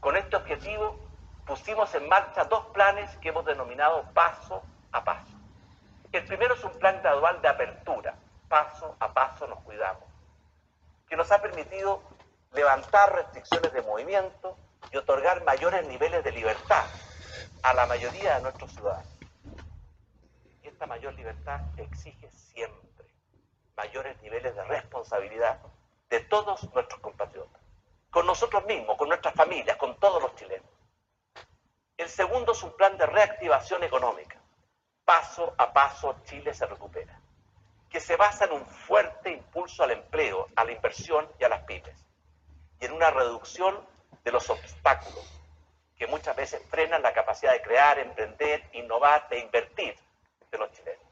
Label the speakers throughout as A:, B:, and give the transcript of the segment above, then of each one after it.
A: Con este objetivo pusimos en marcha dos planes que hemos denominado paso a paso. El primero es un plan gradual de apertura, paso a paso nos cuidamos, que nos ha permitido levantar restricciones de movimiento y otorgar mayores niveles de libertad a la mayoría de nuestros ciudadanos. Y esta mayor libertad exige siempre mayores niveles de responsabilidad de todos nuestros compatriotas, con nosotros mismos, con nuestras familias, con todos los chilenos. El segundo es un plan de reactivación económica. Paso a paso Chile se recupera, que se basa en un fuerte impulso al empleo, a la inversión y a las pymes, y en una reducción de los obstáculos que muchas veces frenan la capacidad de crear, emprender, innovar e invertir de los chilenos.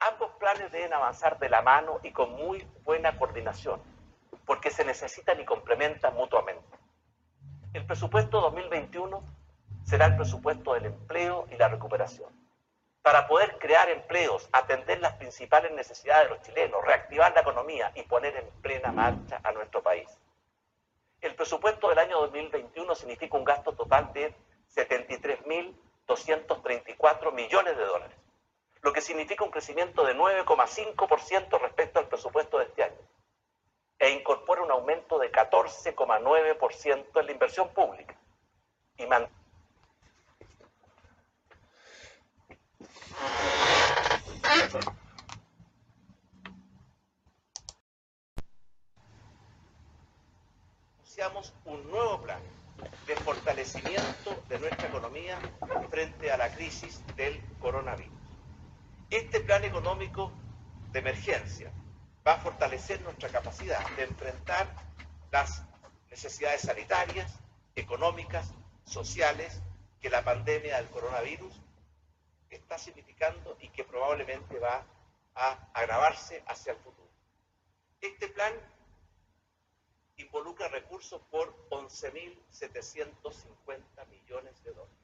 A: Ambos planes deben avanzar de la mano y con muy buena coordinación, porque se necesitan y complementan mutuamente. El presupuesto 2021 será el presupuesto del empleo y la recuperación. Para poder crear empleos, atender las principales necesidades de los chilenos, reactivar la economía y poner en plena marcha a nuestro país. El presupuesto del año 2021 significa un gasto total de 73.234 millones de dólares lo que significa un crecimiento de 9,5% respecto al presupuesto de este año, e incorpora un aumento de 14,9% en la inversión pública. Y Anunciamos un nuevo plan de fortalecimiento de nuestra economía frente a la crisis del coronavirus. Este plan económico de emergencia va a fortalecer nuestra capacidad de enfrentar las necesidades sanitarias, económicas, sociales que la pandemia del coronavirus está significando y que probablemente va a agravarse hacia el futuro. Este plan involucra recursos por 11.750 millones de dólares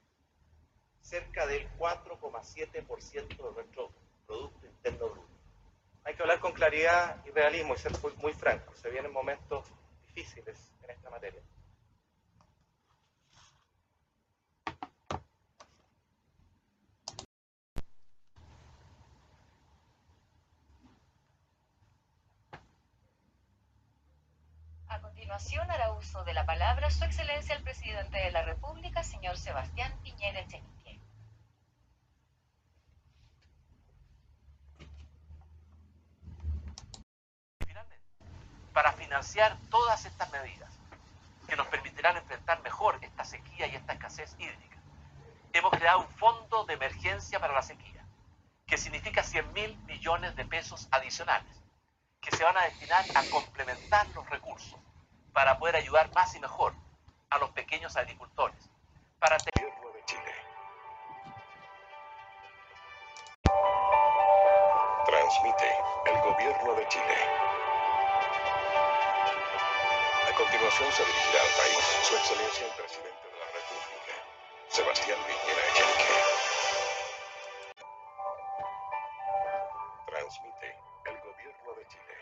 A: cerca del 4,7% de nuestro Producto Interno Bruto. Hay que hablar con claridad y realismo y ser muy, muy franco. Se vienen momentos difíciles en esta materia.
B: A continuación hará uso de la palabra Su Excelencia el Presidente de la República, señor Sebastián Piñera Echenique.
A: para financiar todas estas medidas que nos permitirán enfrentar mejor esta sequía y esta escasez hídrica. Hemos creado un fondo de emergencia para la sequía, que significa 100 mil millones de pesos adicionales, que se van a destinar a complementar los recursos para poder ayudar más y mejor a los pequeños agricultores. Para.
C: Transmite el Gobierno de Chile. A continuación se dirigirá al país Su Excelencia el Presidente de la República, Sebastián Piñera Echenique. Transmite el Gobierno de Chile.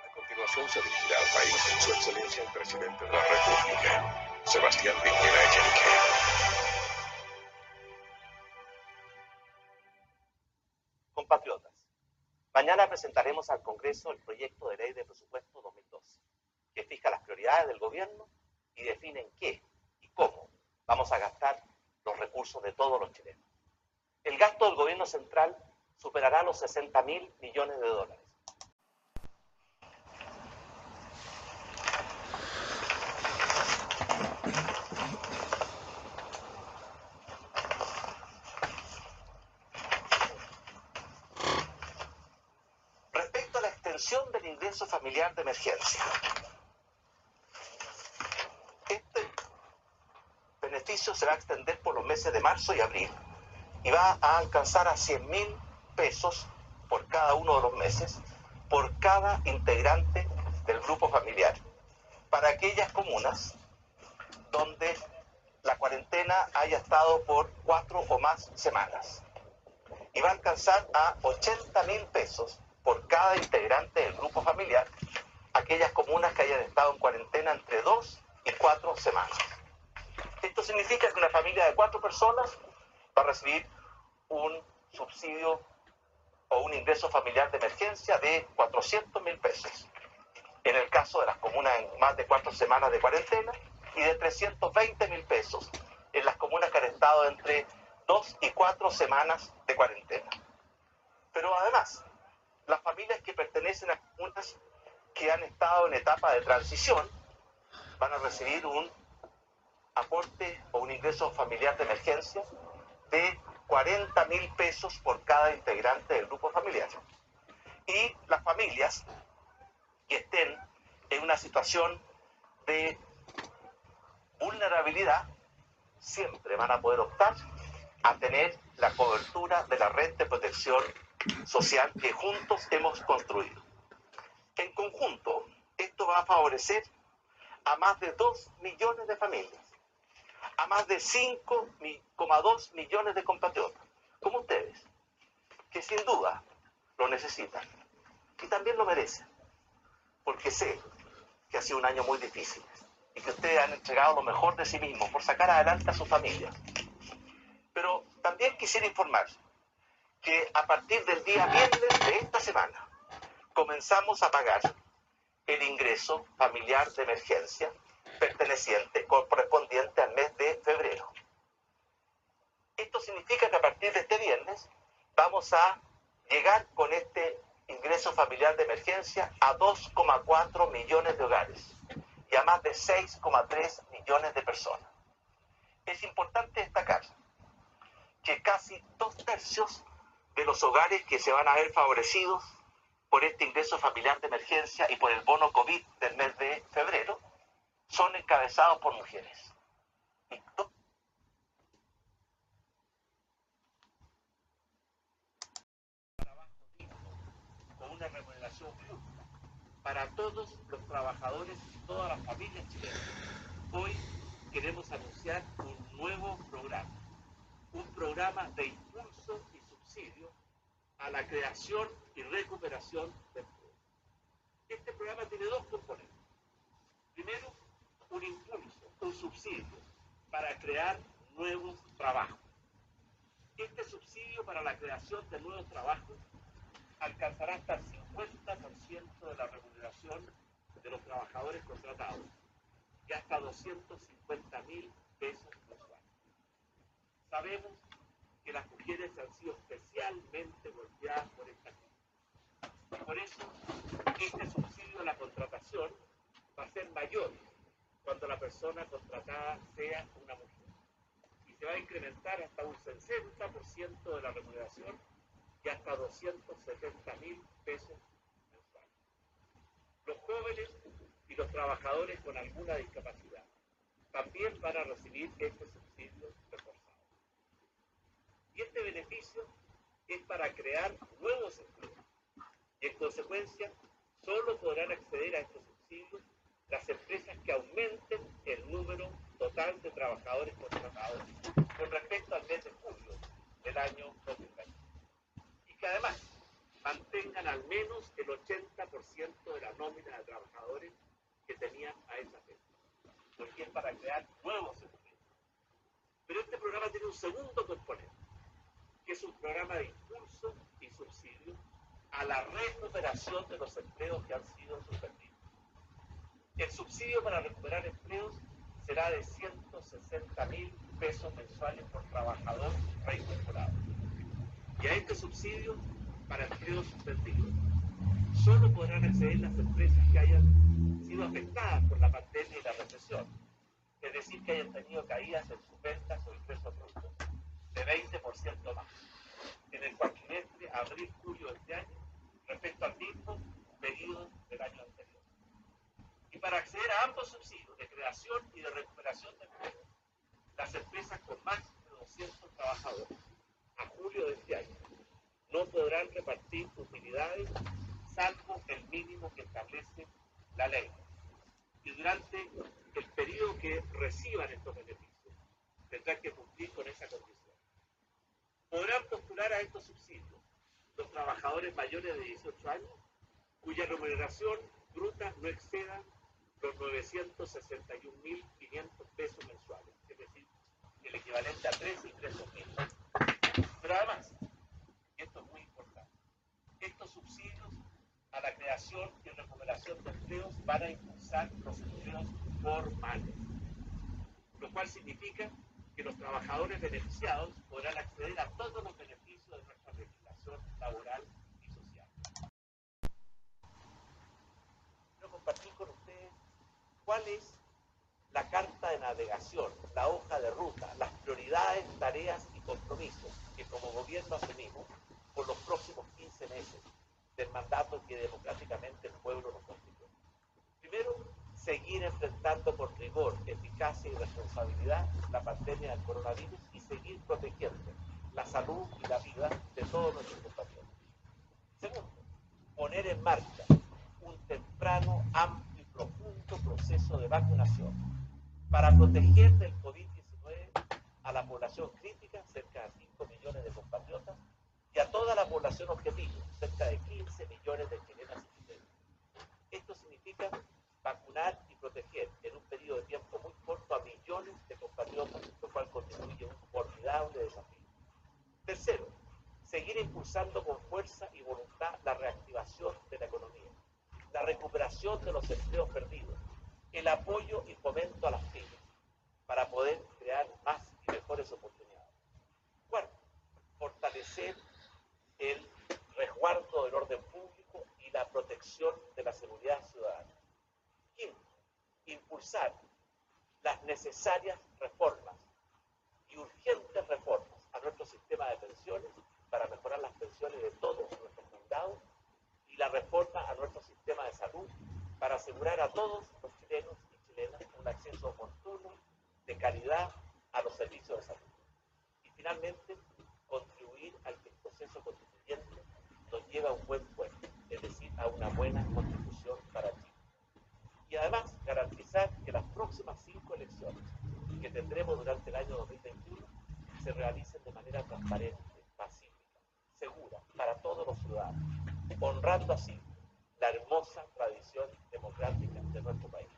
C: A continuación se dirigirá al país Su Excelencia el Presidente de la República, Sebastián Piñera Echenique.
A: Mañana presentaremos al Congreso el proyecto de ley de presupuesto 2012, que fija las prioridades del gobierno y define en qué y cómo vamos a gastar los recursos de todos los chilenos. El gasto del gobierno central superará los 60 mil millones de dólares. Respecto a la extensión del familiar de emergencia, este beneficio se va a extender por los meses de marzo y abril y va a alcanzar a 100 mil pesos por cada uno de los meses por cada integrante del grupo familiar. Para aquellas comunas donde la cuarentena haya estado por cuatro o más semanas y va a alcanzar a 80 mil pesos por cada integrante del grupo familiar aquellas comunas que hayan estado en cuarentena entre dos y cuatro semanas. Esto significa que una familia de cuatro personas va a recibir un subsidio o un ingreso familiar de emergencia de 400 mil pesos. En el caso de las comunas en más de cuatro semanas de cuarentena y de 320 mil pesos en las comunas que han estado entre dos y cuatro semanas de cuarentena. Pero además, las familias que pertenecen a comunas que han estado en etapa de transición van a recibir un aporte o un ingreso familiar de emergencia de 40 mil pesos por cada integrante del grupo familiar. Y las familias que estén en una situación de vulnerabilidad siempre van a poder optar a tener la cobertura de la red de protección social que juntos hemos construido. En conjunto, esto va a favorecer a más de 2 millones de familias, a más de 5,2 millones de compatriotas, como ustedes, que sin duda lo necesitan y también lo merecen, porque sé que ha sido un año muy difícil y que ustedes han entregado lo mejor de sí mismos por sacar adelante a su familia. Pero también quisiera informar que a partir del día viernes de esta semana comenzamos a pagar el ingreso familiar de emergencia perteneciente, correspondiente al mes de febrero. Esto significa que a partir de este viernes vamos a llegar con este ingreso familiar de emergencia a 2,4 millones de hogares y a más de 6,3 millones de personas. Es importante destacar que casi dos tercios de los hogares que se van a ver favorecidos por este ingreso familiar de emergencia y por el bono COVID del mes de febrero son encabezados por mujeres. Con una remuneración justa para todos los trabajadores y todas las familias chilenas. Hoy queremos anunciar un nuevo programa, un programa de impulso y subsidio a la creación y recuperación de empleo. Este programa tiene dos componentes. Primero, un impulso, un subsidio para crear nuevos trabajos. Este subsidio para la creación de nuevos trabajos alcanzará hasta el 50% de la remuneración de los trabajadores contratados y hasta 250 mil pesos mensuales. Sabemos que las mujeres han sido especialmente golpeadas por esta crisis. Por eso, este subsidio a la contratación va a ser mayor cuando la persona contratada sea una mujer. Y se va a incrementar hasta un 60% de la remuneración y hasta 270 mil pesos mensuales. Los jóvenes y los trabajadores con alguna discapacidad también van a recibir este subsidio. Y este beneficio es para crear nuevos empleos. Y en consecuencia, solo podrán acceder a estos subsidios las empresas que aumenten el número total de trabajadores contratados con respecto al mes de julio del año 2020. Y que además mantengan al menos el 80% de la nómina de trabajadores que tenían a esa fecha, porque es para crear nuevos empleos. Pero este programa tiene un segundo componente, es un programa de impulso y subsidio a la recuperación de los empleos que han sido suspendidos. El subsidio para recuperar empleos será de 160 mil pesos mensuales por trabajador reincorporado. Y a este subsidio para empleos suspendidos solo podrán acceder las empresas que hayan sido afectadas por la pandemia y la recesión, es decir, que hayan tenido caídas en sus ventas o ingresos brutos de 20% más en el cuatrimestre abril-julio de este año respecto al mismo periodo del año anterior. Y para acceder a ambos subsidios de creación y de recuperación de empleo, las empresas con más de 200 trabajadores a julio de este año no podrán repartir utilidades salvo el mínimo que establece la ley. Y durante el periodo que reciban estos beneficios, tendrán que cumplir con esa condición. Podrán postular a estos subsidios los trabajadores mayores de 18 años cuya remuneración brutas no excedan los 961.500 pesos mensuales, es decir, el equivalente a tres ingresos mínimos. Pero además, y esto es muy importante, estos subsidios a la creación y recuperación de empleos van a impulsar los empleos formales, lo cual significa que los trabajadores beneficiados podrán acceder a todos los beneficios de nuestra legislación laboral y social. Quiero compartir con ustedes cuál es la carta la hoja de ruta, las prioridades, tareas y compromisos que como gobierno asumimos por los próximos 15 meses del mandato que democráticamente el pueblo nos constituye. Primero, seguir enfrentando con rigor, eficacia y responsabilidad la pandemia del coronavirus y seguir protegiendo la salud y la vida de todos nuestros compañeros. Segundo, poner en marcha un temprano, amplio y profundo proceso de vacunación para proteger del COVID-19 a la población crítica, cerca de 5 millones de compatriotas, y a toda la población objetivo, cerca de 15 millones de chilenas y chilenos. Esto significa vacunar y proteger en un periodo de tiempo muy corto a millones de compatriotas, lo cual constituye un formidable desafío. Tercero, seguir impulsando con fuerza y voluntad la reactivación de la economía, la recuperación de los empleos perdidos, el apoyo y fomento a las pymes, para poder crear más y mejores oportunidades. Cuarto, fortalecer el resguardo del orden público y la protección de la seguridad ciudadana. Quinto, impulsar las necesarias reformas y urgentes reformas a nuestro sistema de pensiones para mejorar las pensiones de todos nuestros fundados y la reforma a nuestro sistema de salud para asegurar a todos los chilenos y chilenas un acceso oportuno, de calidad, a los servicios de salud. Y finalmente, contribuir al que el proceso constituyente nos lleve a un buen puerto, es decir, a una buena constitución para Chile y además garantizar que las próximas cinco elecciones que tendremos durante el año 2021 se realicen de manera transparente, pacífica, segura para todos los ciudadanos, honrando así la hermosa tradición democrática de nuestro país.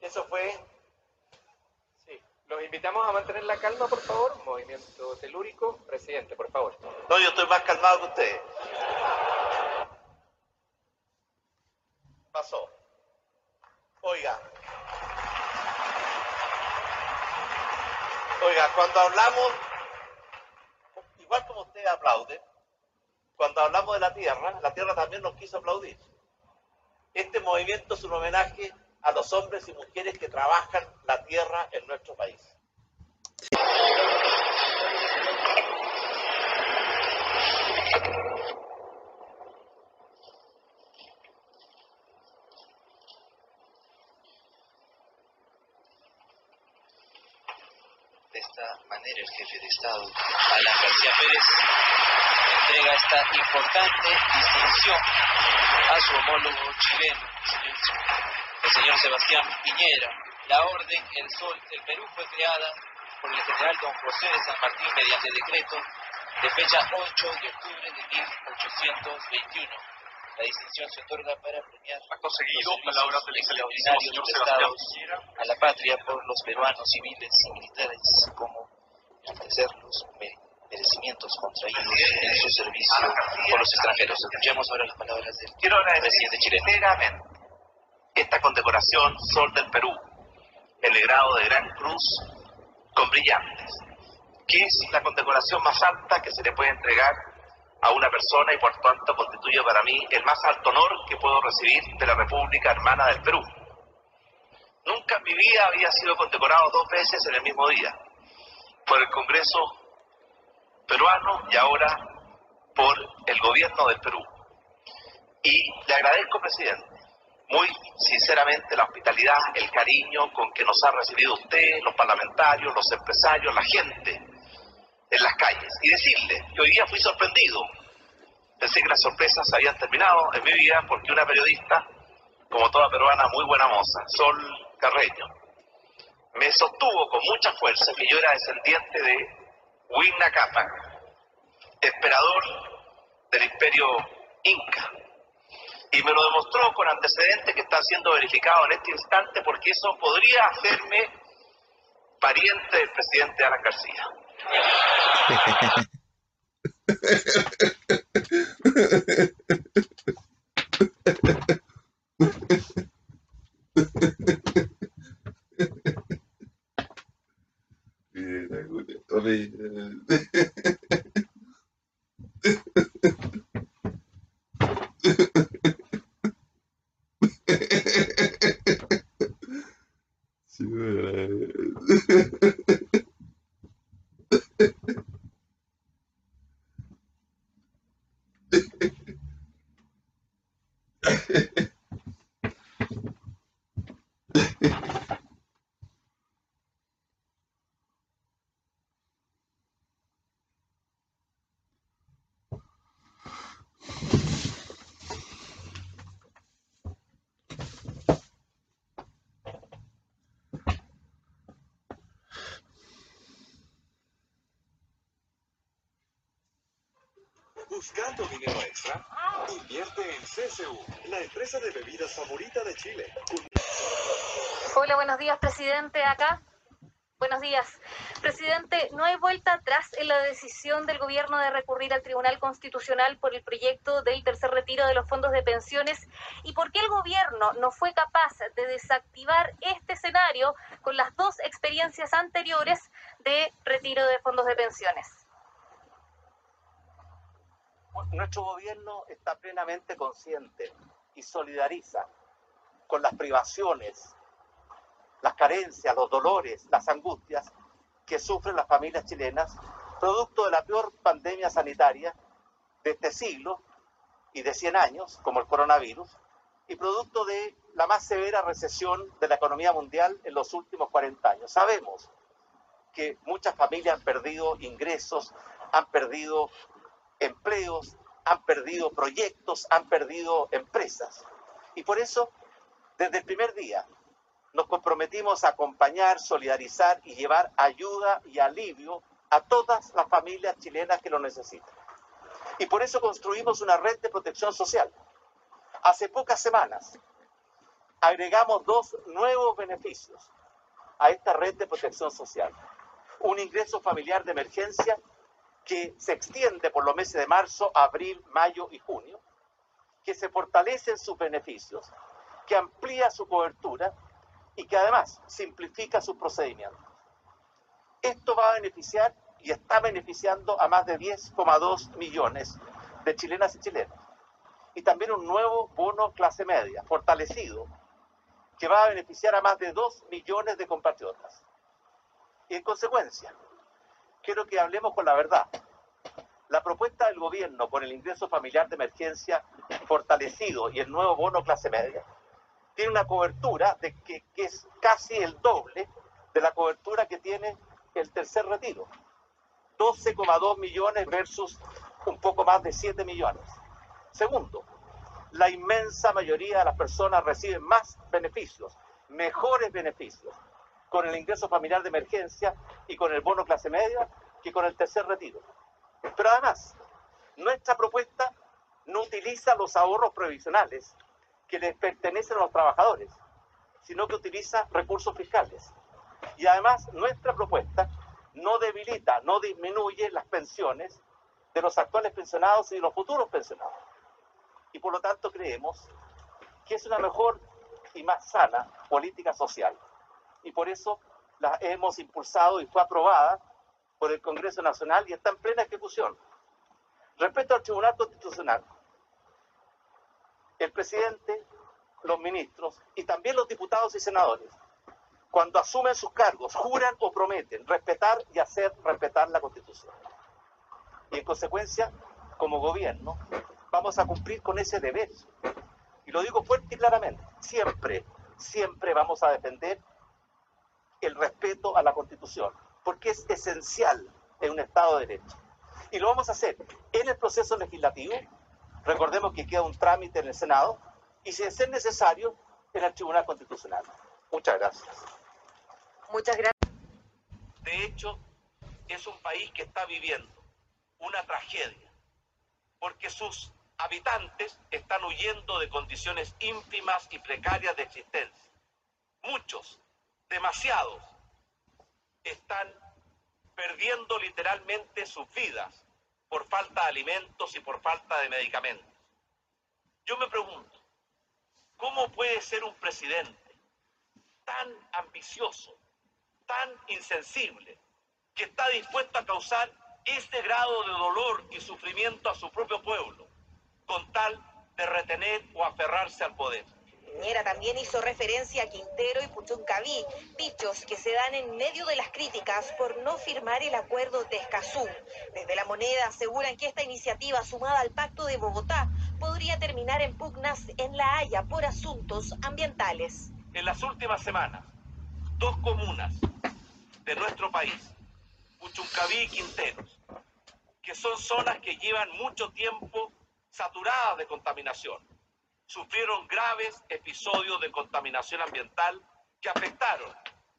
A: Eso fue
D: Sí. Los invitamos a mantener la calma, por favor. Movimiento telúrico. Presidente, por favor.
A: No, yo estoy más calmado que ustedes. Pasó. Oiga. Oiga, cuando hablamos, ustedes aplauden, cuando hablamos de la tierra, la tierra también nos quiso aplaudir. Este movimiento es un homenaje a los hombres y mujeres que trabajan la tierra en nuestro país.
E: De esta manera, el jefe de Estado, Alan García Pérez, entrega esta importante distinción a su homólogo chileno, el señor Sebastián Piñera. La Orden El Sol del Perú fue creada por el general don José de San Martín mediante decreto de fecha 8 de octubre de 1821. La distinción se otorga para premiar
C: Acto seguido,
E: los
C: palabras del
E: extraordinarios prestados a la patria por los peruanos civiles y militares, como enaltecer los me- merecimientos contraídos en su servicio por los extranjeros. Escuchemos ahora las palabras del
A: Quiero
E: presidente chileno.
A: sinceramente esta condecoración Sol del Perú, el grado de Gran Cruz con brillantes, que es la condecoración más alta que se le puede entregar a una persona y por tanto constituye para mí el más alto honor que puedo recibir de la República Hermana del Perú. Nunca en mi vida había sido condecorado dos veces en el mismo día, por el Congreso peruano y ahora por el gobierno del Perú. Y le agradezco, presidente, muy sinceramente la hospitalidad, el cariño con que nos ha recibido usted, los parlamentarios, los empresarios, la gente en las calles. Y decirle que hoy día fui sorprendido. Pensé que las sorpresas habían terminado en mi vida porque una periodista, como toda peruana, muy buena moza, Sol Carreño, me sostuvo con mucha fuerza que yo era descendiente de Huigna Cápac, emperador
E: del imperio inca. Y me lo demostró con antecedentes que están siendo verificados en este instante porque eso podría hacerme pariente del presidente Alan García.
C: ¿Buscando dinero extra? Invierte en CSU, la empresa de bebidas favorita de Chile.
F: Hola, buenos días, presidente. Acá. Buenos días. Presidente, no hay vuelta atrás en la decisión del gobierno de recurrir al Tribunal Constitucional por el proyecto del tercer retiro de los fondos de pensiones. ¿Y por qué el gobierno no fue capaz de desactivar este escenario con las dos experiencias anteriores de retiro de fondos de pensiones?
A: Nuestro gobierno está plenamente consciente y solidariza con las privaciones, las carencias, los dolores, las angustias que sufren las familias chilenas, producto de la peor pandemia sanitaria de este siglo y de 100 años, como el coronavirus, y producto de la más severa recesión de la economía mundial en los últimos 40 años. Sabemos que muchas familias han perdido ingresos, han perdido empleos, han perdido proyectos, han perdido empresas. Y por eso, desde el primer día, nos comprometimos a acompañar, solidarizar y llevar ayuda y alivio a todas las familias chilenas que lo necesitan. Y por eso construimos una red de protección social. Hace pocas semanas agregamos dos nuevos beneficios a esta red de protección social. Un ingreso familiar de emergencia que se extiende por los meses de marzo, abril, mayo y junio, que se fortalecen sus beneficios, que amplía su cobertura y que además simplifica sus procedimientos. Esto va a beneficiar y está beneficiando a más de 10,2 millones de chilenas y chilenos. Y también un nuevo bono clase media, fortalecido, que va a beneficiar a más de 2 millones de compatriotas. Y en consecuencia, quiero que hablemos con la verdad. La propuesta del gobierno con el ingreso familiar de emergencia fortalecido y el nuevo bono clase media tiene una cobertura de que, que es casi el doble de la cobertura que tiene el tercer retiro. 12,2 millones versus un poco más de 7 millones. Segundo, la inmensa mayoría de las personas reciben más beneficios, mejores beneficios, con el ingreso familiar de emergencia y con el bono clase media que con el tercer retiro. Pero además, nuestra propuesta no utiliza los ahorros previsionales que les pertenecen a los trabajadores, sino que utiliza recursos fiscales. Y además, nuestra propuesta no debilita, no disminuye las pensiones de los actuales pensionados y de los futuros pensionados. Y por lo tanto creemos que es una mejor y más sana política social y por eso la hemos impulsado y fue aprobada por el Congreso Nacional y está en plena ejecución. Respecto al Tribunal Constitucional, el presidente, los ministros y también los diputados y senadores, cuando asumen sus cargos, juran o prometen respetar y hacer respetar la Constitución. Y en consecuencia, como gobierno, vamos a cumplir con ese deber. Y lo digo fuerte y claramente, siempre, siempre vamos a defender el respeto a la Constitución, porque es esencial en un Estado de Derecho. Y lo vamos a hacer en el proceso legislativo, recordemos que queda un trámite en el Senado, y si es necesario, en el Tribunal Constitucional. Muchas gracias.
F: Muchas gracias.
A: De hecho, es un país que está viviendo una tragedia porque sus habitantes están huyendo de condiciones ínfimas y precarias de existencia. Muchos, demasiados, están perdiendo literalmente sus vidas por falta de alimentos y por falta de medicamentos. Yo me pregunto, ¿cómo puede ser un presidente tan ambicioso, tan insensible, que está dispuesto a causar este grado de dolor y sufrimiento a su propio pueblo, con tal de retener o aferrarse al poder?
G: Piñera también hizo referencia a Quintero y Puchuncaví, dichos que se dan en medio de las críticas por no firmar el acuerdo de Escazú. Desde la moneda aseguran que esta iniciativa sumada al Pacto de Bogotá podría terminar en pugnas en La Haya por asuntos ambientales.
A: En las últimas semanas, dos comunas de nuestro país, Puchuncaví y Quinteros, que son zonas que llevan mucho tiempo saturadas de contaminación, sufrieron graves episodios de contaminación ambiental que afectaron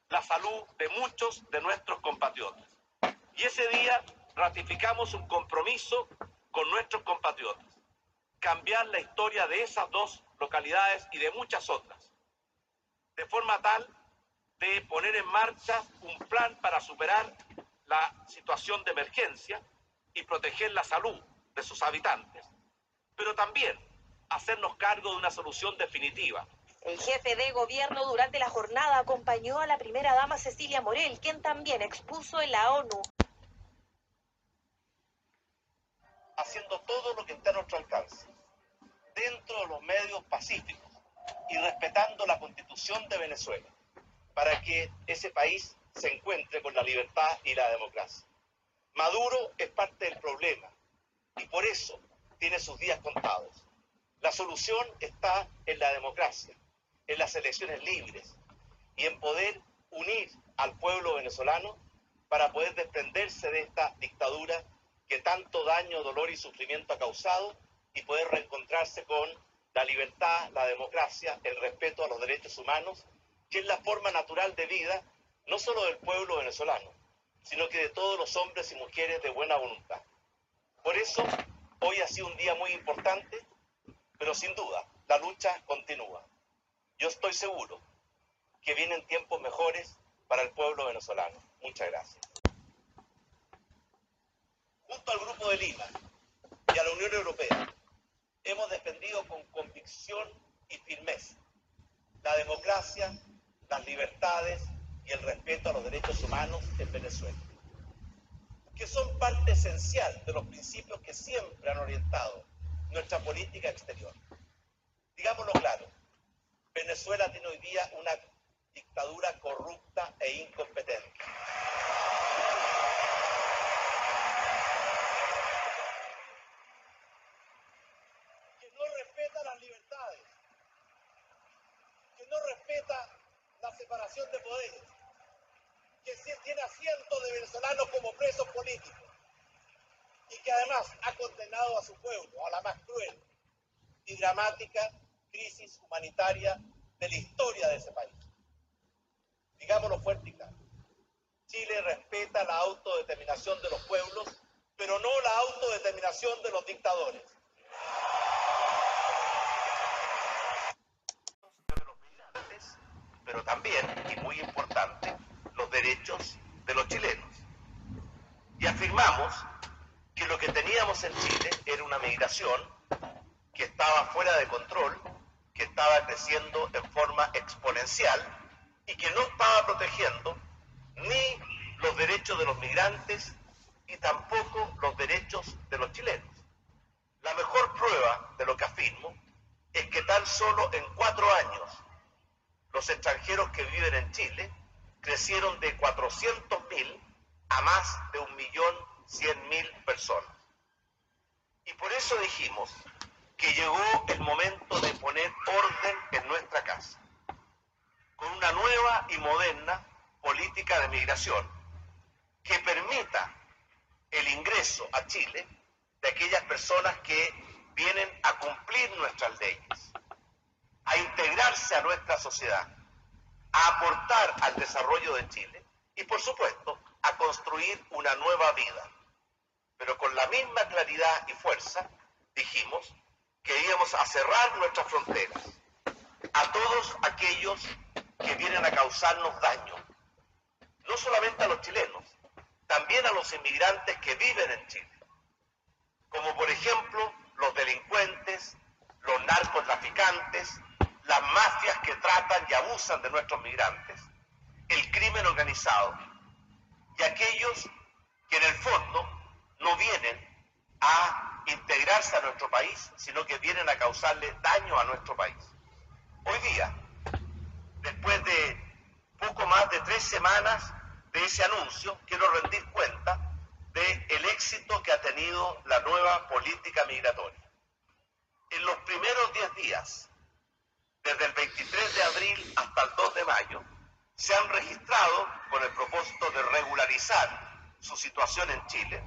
A: la salud de muchos de nuestros compatriotas. Y ese día ratificamos un compromiso con nuestros compatriotas, cambiar la historia de esas dos localidades y de muchas otras, de forma tal de poner en marcha un plan para superar la situación de emergencia y proteger la salud de sus habitantes, pero también hacernos cargo de una solución definitiva.
G: El jefe de gobierno durante la jornada acompañó a la primera dama Cecilia Morel, quien también expuso en la ONU.
A: Haciendo todo lo que está a nuestro alcance, dentro de los medios pacíficos y respetando la constitución de Venezuela, para que ese país se encuentre con la libertad y la democracia. Maduro es parte del problema y por eso tiene sus días contados. La solución está en la democracia, en las elecciones libres y en poder unir al pueblo venezolano para poder desprenderse de esta dictadura que tanto daño, dolor y sufrimiento ha causado y poder reencontrarse con la libertad, la democracia, el respeto a los derechos humanos, que es la forma natural de vida no solo del pueblo venezolano, sino que de todos los hombres y mujeres de buena voluntad. Por eso, hoy ha sido un día muy importante pero sin duda, la lucha continúa. Yo estoy seguro que vienen tiempos mejores para el pueblo venezolano. Muchas gracias. Junto al Grupo de Lima y a la Unión Europea, hemos defendido con convicción y firmeza la democracia, las libertades y el respeto a los derechos humanos en Venezuela, que son parte esencial de los principios que siempre han orientado nuestra política exterior. Digámoslo claro, Venezuela tiene hoy día una dictadura corrupta e incompetente. Que no respeta las libertades, que no respeta la separación de poderes, que tiene a cientos de venezolanos como presos políticos y que además ha condenado a su pueblo a la más cruel y dramática crisis humanitaria de la historia de ese país. Digámoslo fuerte y claro. Chile respeta la autodeterminación de los pueblos, pero no la autodeterminación de los dictadores. pero también, y muy importante, los derechos de los chilenos. Y afirmamos que lo que teníamos en Chile era una migración que estaba fuera de control, que estaba creciendo en forma exponencial y que no estaba protegiendo ni los derechos de los migrantes y tampoco los derechos de los chilenos. La mejor prueba de lo que afirmo es que tan solo en cuatro años los extranjeros que viven en Chile crecieron de 400.000 a más de un millón 100.000 personas. Y por eso dijimos que llegó el momento de poner orden en nuestra casa, con una nueva y moderna política de migración que permita el ingreso a Chile de aquellas personas que vienen a cumplir nuestras leyes, a integrarse a nuestra sociedad, a aportar al desarrollo de Chile y, por supuesto, a construir una nueva vida pero con la misma claridad y fuerza dijimos que íbamos a cerrar nuestras fronteras a todos aquellos que vienen a causarnos daño. No solamente a los chilenos, también a los inmigrantes que viven en Chile. Como por ejemplo los delincuentes, los narcotraficantes, las mafias que tratan y abusan de nuestros migrantes, el crimen organizado y aquellos que en el fondo no vienen a integrarse a nuestro país, sino que vienen a causarle daño a nuestro país. Hoy día, después de poco más de tres semanas de ese anuncio, quiero rendir cuenta del éxito que ha tenido la nueva política migratoria. En los primeros diez días, desde el 23 de abril hasta el 2 de mayo, se han registrado, con el propósito de regularizar su situación en Chile,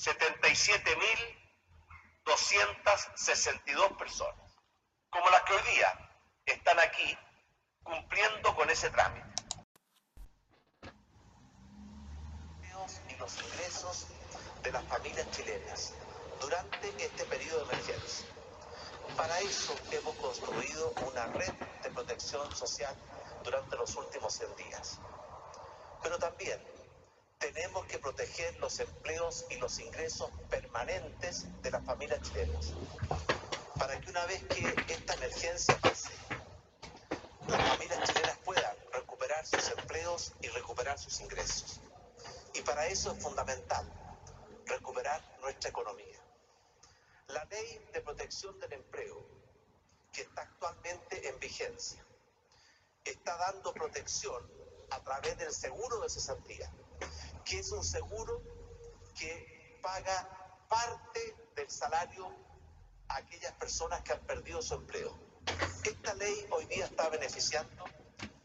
A: 77.262 personas, como las que hoy día están aquí cumpliendo con ese trámite. Y los ingresos de las familias chilenas durante este periodo de emergencia. Para eso hemos construido una red de protección social durante los últimos 100 días. Pero también tenemos que proteger los empleos y los ingresos permanentes de las familias chilenas, para que una vez que esta emergencia pase, las familias chilenas puedan recuperar sus empleos y recuperar sus ingresos. Y para eso es fundamental recuperar nuestra economía. La ley de protección del empleo, que está actualmente en vigencia, está dando protección a través del seguro de cesantía que es un seguro que paga parte del salario a aquellas personas que han perdido su empleo. Esta ley hoy día está beneficiando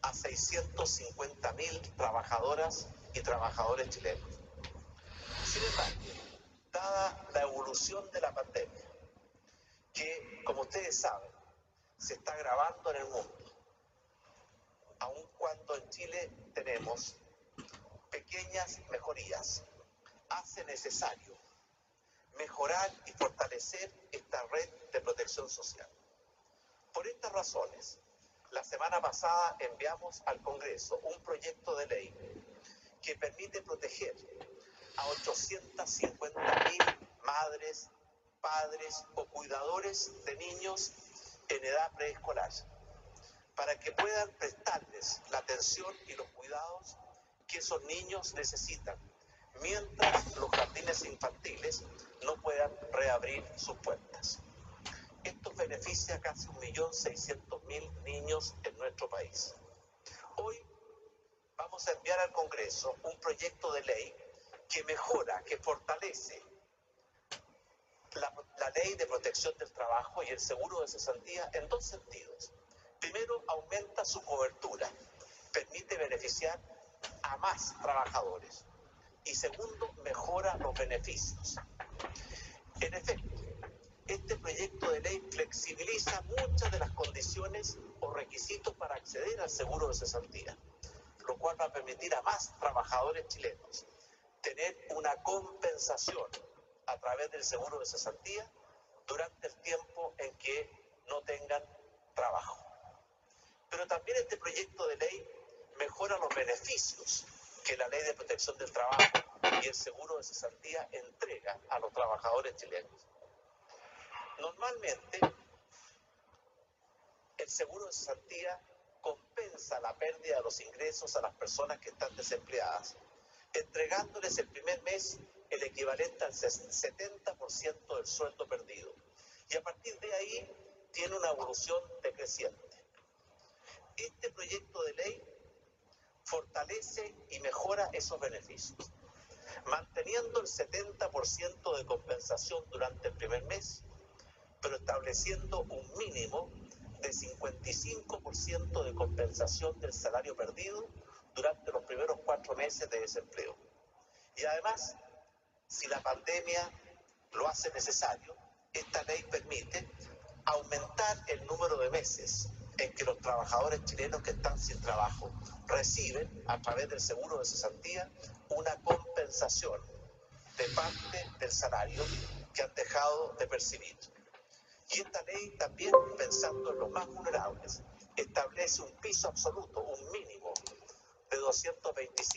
A: a 650 mil trabajadoras y trabajadores chilenos. Sin embargo, dada la evolución de la pandemia, que como ustedes saben, se está agravando en el mundo, aun cuando en Chile tenemos pequeñas mejorías hace necesario mejorar y fortalecer esta red de protección social. Por estas razones, la semana pasada enviamos al Congreso un proyecto de ley que permite proteger a 850.000 madres, padres o cuidadores de niños en edad preescolar, para que puedan prestarles la atención y los cuidados que esos niños necesitan, mientras los jardines infantiles no puedan reabrir sus puertas. Esto beneficia a casi 1.600.000 niños en nuestro país. Hoy vamos a enviar al Congreso un proyecto de ley que mejora, que fortalece la, ley de protección del trabajo y el seguro de cesantía en dos sentidos. Primero, aumenta su cobertura, permite beneficiar a más trabajadores. Y segundo, mejora los beneficios. En efecto, este proyecto de ley flexibiliza muchas de las condiciones o requisitos para acceder al seguro de cesantía, lo cual va a permitir a más trabajadores chilenos tener una compensación a través del seguro de cesantía durante el tiempo en que no tengan trabajo. Pero también este proyecto de ley mejora los beneficios que la ley de protección del trabajo y el seguro de cesantía entrega a los trabajadores chilenos. Normalmente, el seguro de cesantía compensa la pérdida de los ingresos a las personas que están desempleadas, entregándoles el primer mes el equivalente al 70% del sueldo perdido. Y a partir de ahí tiene una evolución decreciente. Este proyecto de ley fortalece y mejora esos beneficios, manteniendo el 70% de compensación durante el primer mes, pero estableciendo un mínimo de 55% de compensación del salario perdido durante los primeros cuatro meses de desempleo. Y además, si la pandemia lo hace necesario, esta ley permite aumentar el número de meses en que los trabajadores chilenos que están sin trabajo reciben a través del seguro de cesantía una compensación de parte del salario que han dejado de percibir. Y esta ley también, pensando en los más vulnerables, establece un piso absoluto, un mínimo de 225